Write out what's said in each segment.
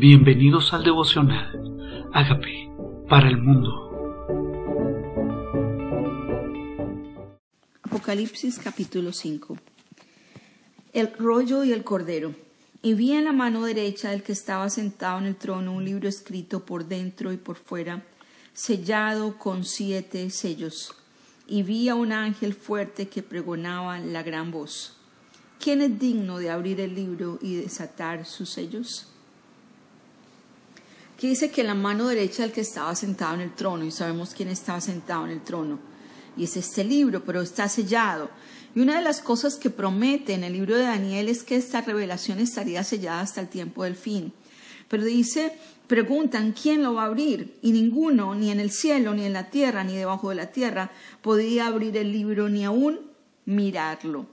Bienvenidos al devocional. Hágame para el mundo. Apocalipsis capítulo 5. El rollo y el cordero. Y vi en la mano derecha del que estaba sentado en el trono un libro escrito por dentro y por fuera, sellado con siete sellos. Y vi a un ángel fuerte que pregonaba la gran voz. ¿Quién es digno de abrir el libro y desatar sus sellos? Aquí dice que la mano derecha del que estaba sentado en el trono, y sabemos quién estaba sentado en el trono, y es este libro, pero está sellado. Y una de las cosas que promete en el libro de Daniel es que esta revelación estaría sellada hasta el tiempo del fin. Pero dice, preguntan quién lo va a abrir, y ninguno, ni en el cielo, ni en la tierra, ni debajo de la tierra, podía abrir el libro ni aún mirarlo.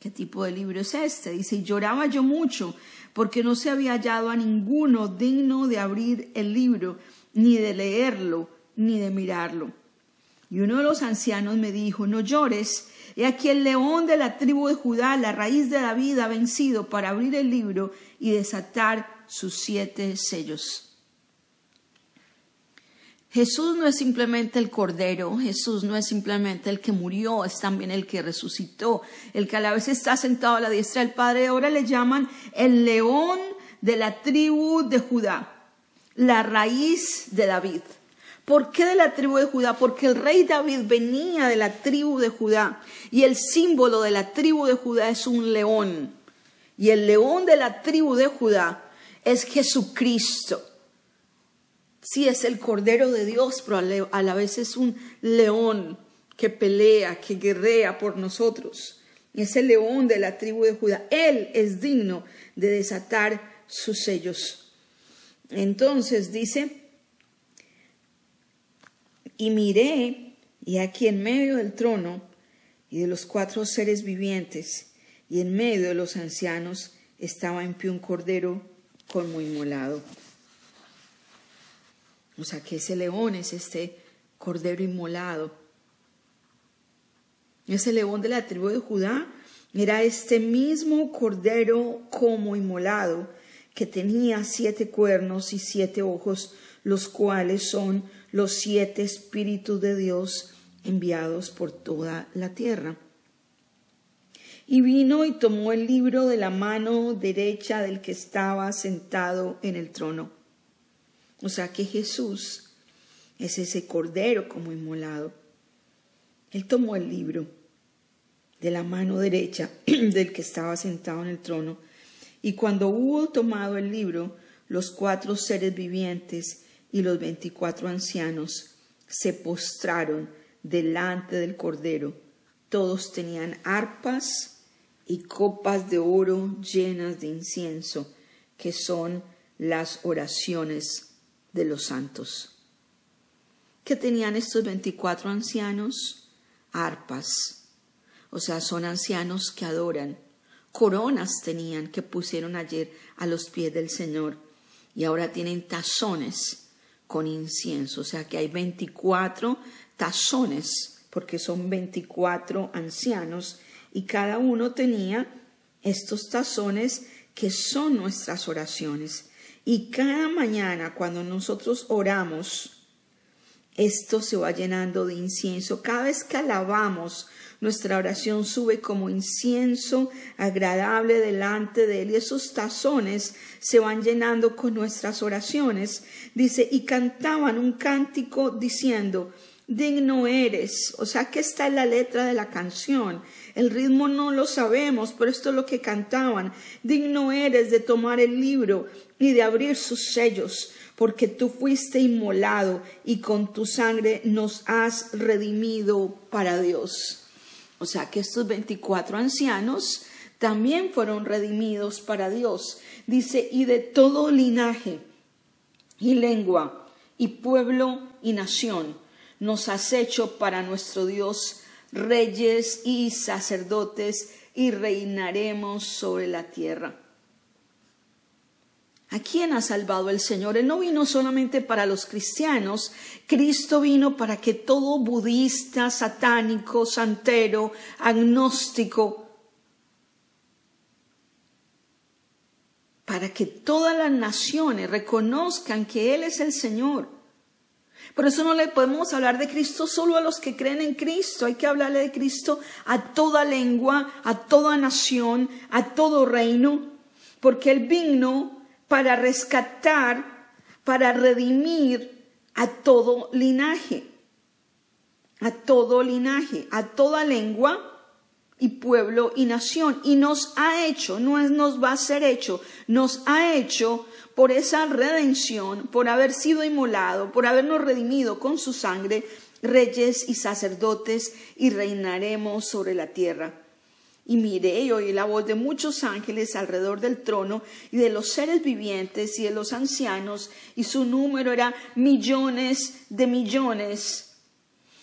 ¿Qué tipo de libro es este? Dice, lloraba yo mucho porque no se había hallado a ninguno digno de abrir el libro, ni de leerlo, ni de mirarlo. Y uno de los ancianos me dijo, no llores, he aquí el león de la tribu de Judá, la raíz de David, ha vencido para abrir el libro y desatar sus siete sellos. Jesús no es simplemente el Cordero, Jesús no es simplemente el que murió, es también el que resucitó, el que a la vez está sentado a la diestra del Padre. Ahora le llaman el león de la tribu de Judá, la raíz de David. ¿Por qué de la tribu de Judá? Porque el rey David venía de la tribu de Judá y el símbolo de la tribu de Judá es un león. Y el león de la tribu de Judá es Jesucristo. Sí, es el Cordero de Dios, pero a la vez es un león que pelea, que guerrea por nosotros. Es el león de la tribu de Judá. Él es digno de desatar sus sellos. Entonces dice, y miré, y aquí en medio del trono y de los cuatro seres vivientes, y en medio de los ancianos, estaba en pie un cordero como inmolado o sea, que ese león es este cordero inmolado. Ese león de la tribu de Judá era este mismo cordero como inmolado, que tenía siete cuernos y siete ojos, los cuales son los siete espíritus de Dios enviados por toda la tierra. Y vino y tomó el libro de la mano derecha del que estaba sentado en el trono. O sea que Jesús es ese cordero como inmolado. Él tomó el libro de la mano derecha del que estaba sentado en el trono y cuando hubo tomado el libro, los cuatro seres vivientes y los veinticuatro ancianos se postraron delante del cordero. Todos tenían arpas y copas de oro llenas de incienso, que son las oraciones de los santos. ¿Qué tenían estos 24 ancianos? Arpas. O sea, son ancianos que adoran. Coronas tenían que pusieron ayer a los pies del Señor. Y ahora tienen tazones con incienso. O sea que hay 24 tazones, porque son 24 ancianos. Y cada uno tenía estos tazones que son nuestras oraciones. Y cada mañana cuando nosotros oramos, esto se va llenando de incienso. Cada vez que alabamos, nuestra oración sube como incienso agradable delante de Él. Y esos tazones se van llenando con nuestras oraciones. Dice, y cantaban un cántico diciendo, digno eres. O sea, que está en la letra de la canción. El ritmo no lo sabemos, pero esto es lo que cantaban. Digno eres de tomar el libro y de abrir sus sellos, porque tú fuiste inmolado y con tu sangre nos has redimido para Dios. O sea que estos 24 ancianos también fueron redimidos para Dios. Dice, y de todo linaje y lengua y pueblo y nación nos has hecho para nuestro Dios reyes y sacerdotes y reinaremos sobre la tierra. ¿A quién ha salvado el Señor? Él no vino solamente para los cristianos, Cristo vino para que todo budista, satánico, santero, agnóstico, para que todas las naciones reconozcan que Él es el Señor. Por eso no le podemos hablar de Cristo solo a los que creen en Cristo, hay que hablarle de Cristo a toda lengua, a toda nación, a todo reino, porque Él vino para rescatar, para redimir a todo linaje, a todo linaje, a toda lengua, y pueblo y nación. Y nos ha hecho, no es nos va a ser hecho, nos ha hecho por esa redención, por haber sido inmolado, por habernos redimido con su sangre, reyes y sacerdotes, y reinaremos sobre la tierra. Y miré y oí la voz de muchos ángeles alrededor del trono y de los seres vivientes y de los ancianos, y su número era millones de millones.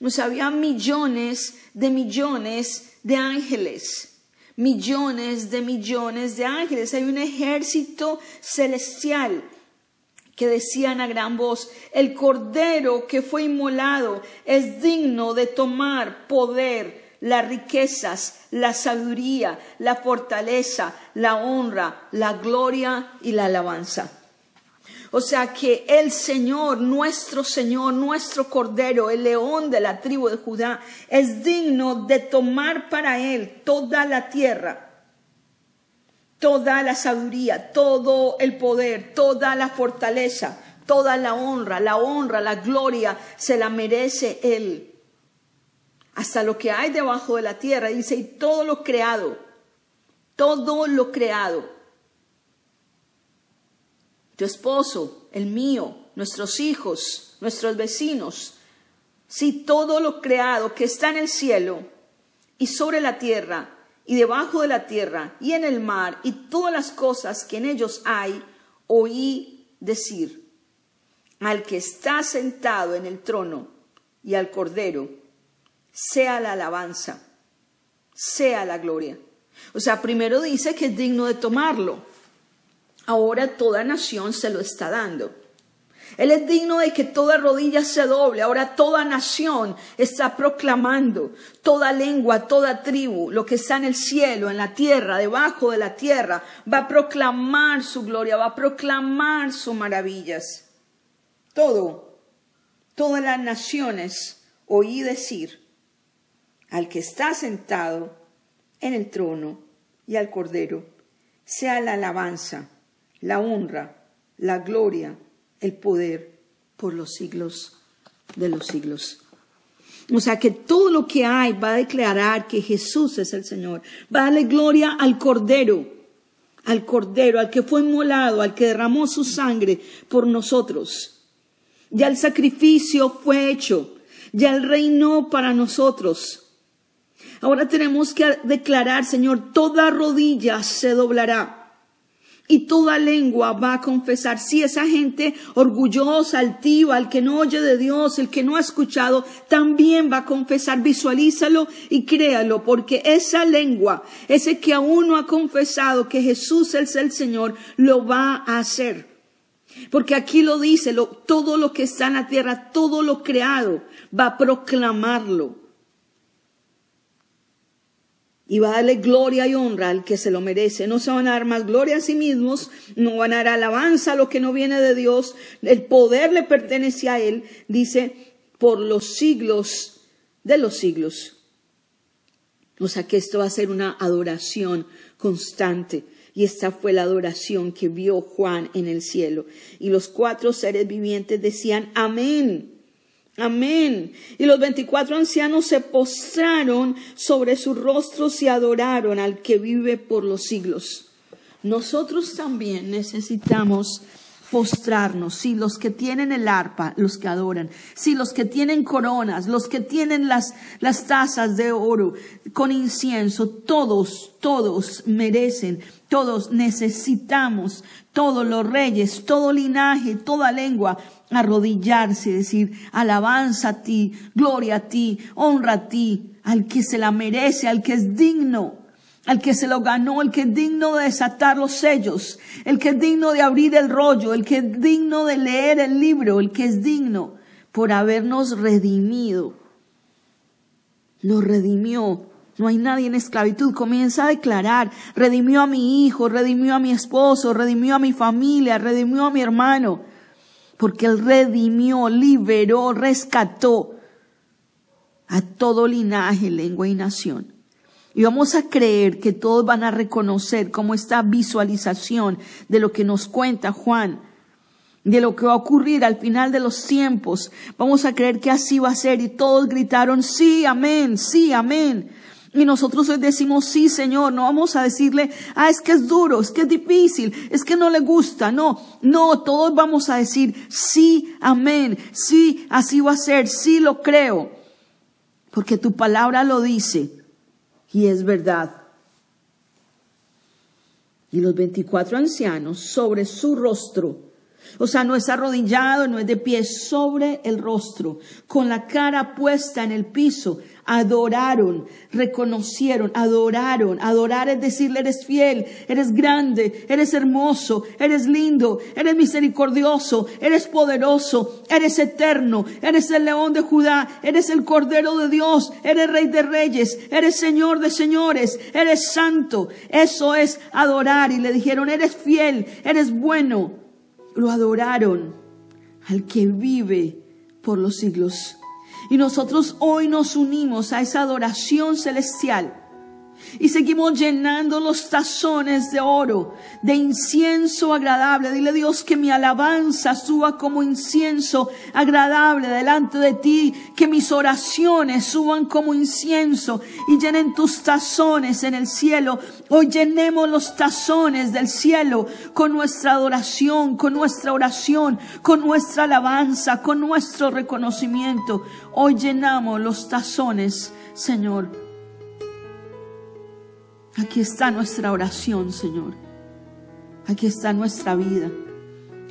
O sea, había millones de millones de ángeles, millones de millones de ángeles. Hay un ejército celestial que decían a gran voz, el cordero que fue inmolado es digno de tomar poder, las riquezas, la sabiduría, la fortaleza, la honra, la gloria y la alabanza. O sea que el Señor, nuestro Señor, nuestro Cordero, el león de la tribu de Judá, es digno de tomar para Él toda la tierra, toda la sabiduría, todo el poder, toda la fortaleza, toda la honra, la honra, la gloria, se la merece Él. Hasta lo que hay debajo de la tierra, dice, y todo lo creado, todo lo creado tu esposo, el mío, nuestros hijos, nuestros vecinos, si todo lo creado que está en el cielo y sobre la tierra y debajo de la tierra y en el mar y todas las cosas que en ellos hay, oí decir al que está sentado en el trono y al cordero, sea la alabanza, sea la gloria. O sea, primero dice que es digno de tomarlo ahora toda nación se lo está dando. Él es digno de que toda rodilla se doble. Ahora toda nación está proclamando, toda lengua, toda tribu, lo que está en el cielo, en la tierra, debajo de la tierra, va a proclamar su gloria, va a proclamar sus maravillas. Todo, todas las naciones oí decir al que está sentado en el trono y al cordero, sea la alabanza la honra, la gloria, el poder por los siglos de los siglos. O sea que todo lo que hay va a declarar que Jesús es el Señor. Va a darle gloria al Cordero, al Cordero, al que fue inmolado, al que derramó su sangre por nosotros. Ya el sacrificio fue hecho, ya el reinó para nosotros. Ahora tenemos que declarar, Señor, toda rodilla se doblará y toda lengua va a confesar. Si esa gente orgullosa, altiva, el que no oye de Dios, el que no ha escuchado, también va a confesar. Visualízalo y créalo, porque esa lengua, ese que aún no ha confesado que Jesús es el Señor, lo va a hacer. Porque aquí lo dice, todo lo que está en la tierra, todo lo creado, va a proclamarlo y va a darle gloria y honra al que se lo merece. No se van a dar más gloria a sí mismos, no van a dar alabanza a lo que no viene de Dios, el poder le pertenece a Él, dice, por los siglos de los siglos. O sea que esto va a ser una adoración constante. Y esta fue la adoración que vio Juan en el cielo. Y los cuatro seres vivientes decían, amén. Amén. Y los veinticuatro ancianos se postraron sobre sus rostros y adoraron al que vive por los siglos. Nosotros también necesitamos postrarnos, si los que tienen el arpa, los que adoran, si los que tienen coronas, los que tienen las, las tazas de oro con incienso, todos, todos merecen, todos necesitamos, todos los reyes, todo linaje, toda lengua, arrodillarse y decir, alabanza a ti, gloria a ti, honra a ti, al que se la merece, al que es digno al que se lo ganó, el que es digno de desatar los sellos, el que es digno de abrir el rollo, el que es digno de leer el libro, el que es digno por habernos redimido. Nos redimió No hay nadie en esclavitud. Comienza a declarar, redimió a mi hijo, redimió a mi esposo, redimió a mi familia, redimió a mi hermano. Porque Él redimió, liberó, rescató a todo linaje, lengua y nación. Y vamos a creer que todos van a reconocer como esta visualización de lo que nos cuenta Juan, de lo que va a ocurrir al final de los tiempos. Vamos a creer que así va a ser. Y todos gritaron, sí, amén, sí, amén. Y nosotros hoy decimos, sí, Señor, no vamos a decirle, ah, es que es duro, es que es difícil, es que no le gusta. No, no, todos vamos a decir, sí, amén, sí, así va a ser, sí lo creo. Porque tu palabra lo dice y es verdad. Y los veinticuatro ancianos sobre su rostro o sea, no es arrodillado, no es de pie, sobre el rostro, con la cara puesta en el piso. Adoraron, reconocieron, adoraron. Adorar es decirle, eres fiel, eres grande, eres hermoso, eres lindo, eres misericordioso, eres poderoso, eres eterno, eres el león de Judá, eres el cordero de Dios, eres rey de reyes, eres señor de señores, eres santo. Eso es adorar. Y le dijeron, eres fiel, eres bueno lo adoraron al que vive por los siglos. Y nosotros hoy nos unimos a esa adoración celestial y seguimos llenando los tazones de oro, de incienso agradable. Dile a Dios que mi alabanza suba como incienso agradable delante de ti, que mis oraciones suban como incienso y llenen tus tazones en el cielo. Hoy llenemos los tazones del cielo con nuestra adoración, con nuestra oración, con nuestra alabanza, con nuestro reconocimiento. Hoy llenamos los tazones, Señor Aquí está nuestra oración, Señor. Aquí está nuestra vida.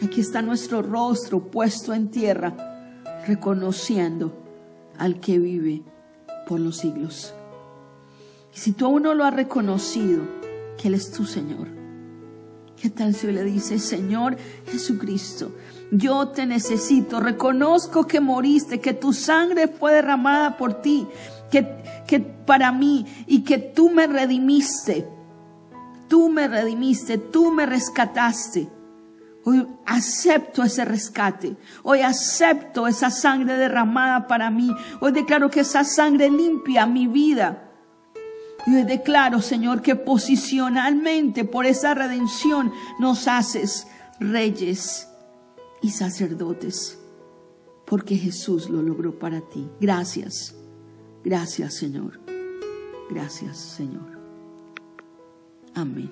Aquí está nuestro rostro puesto en tierra, reconociendo al que vive por los siglos. Y si tú aún no lo has reconocido, que Él es tu Señor. ¿Qué tal si le dice, Señor Jesucristo, yo te necesito, reconozco que moriste, que tu sangre fue derramada por ti, que, que para mí y que tú me redimiste. Tú me redimiste, tú me rescataste. Hoy acepto ese rescate. Hoy acepto esa sangre derramada para mí. Hoy declaro que esa sangre limpia mi vida. Y hoy declaro, Señor, que posicionalmente por esa redención nos haces reyes y sacerdotes. Porque Jesús lo logró para ti. Gracias. Gracias, Señor. Gracias, Señor. Amén.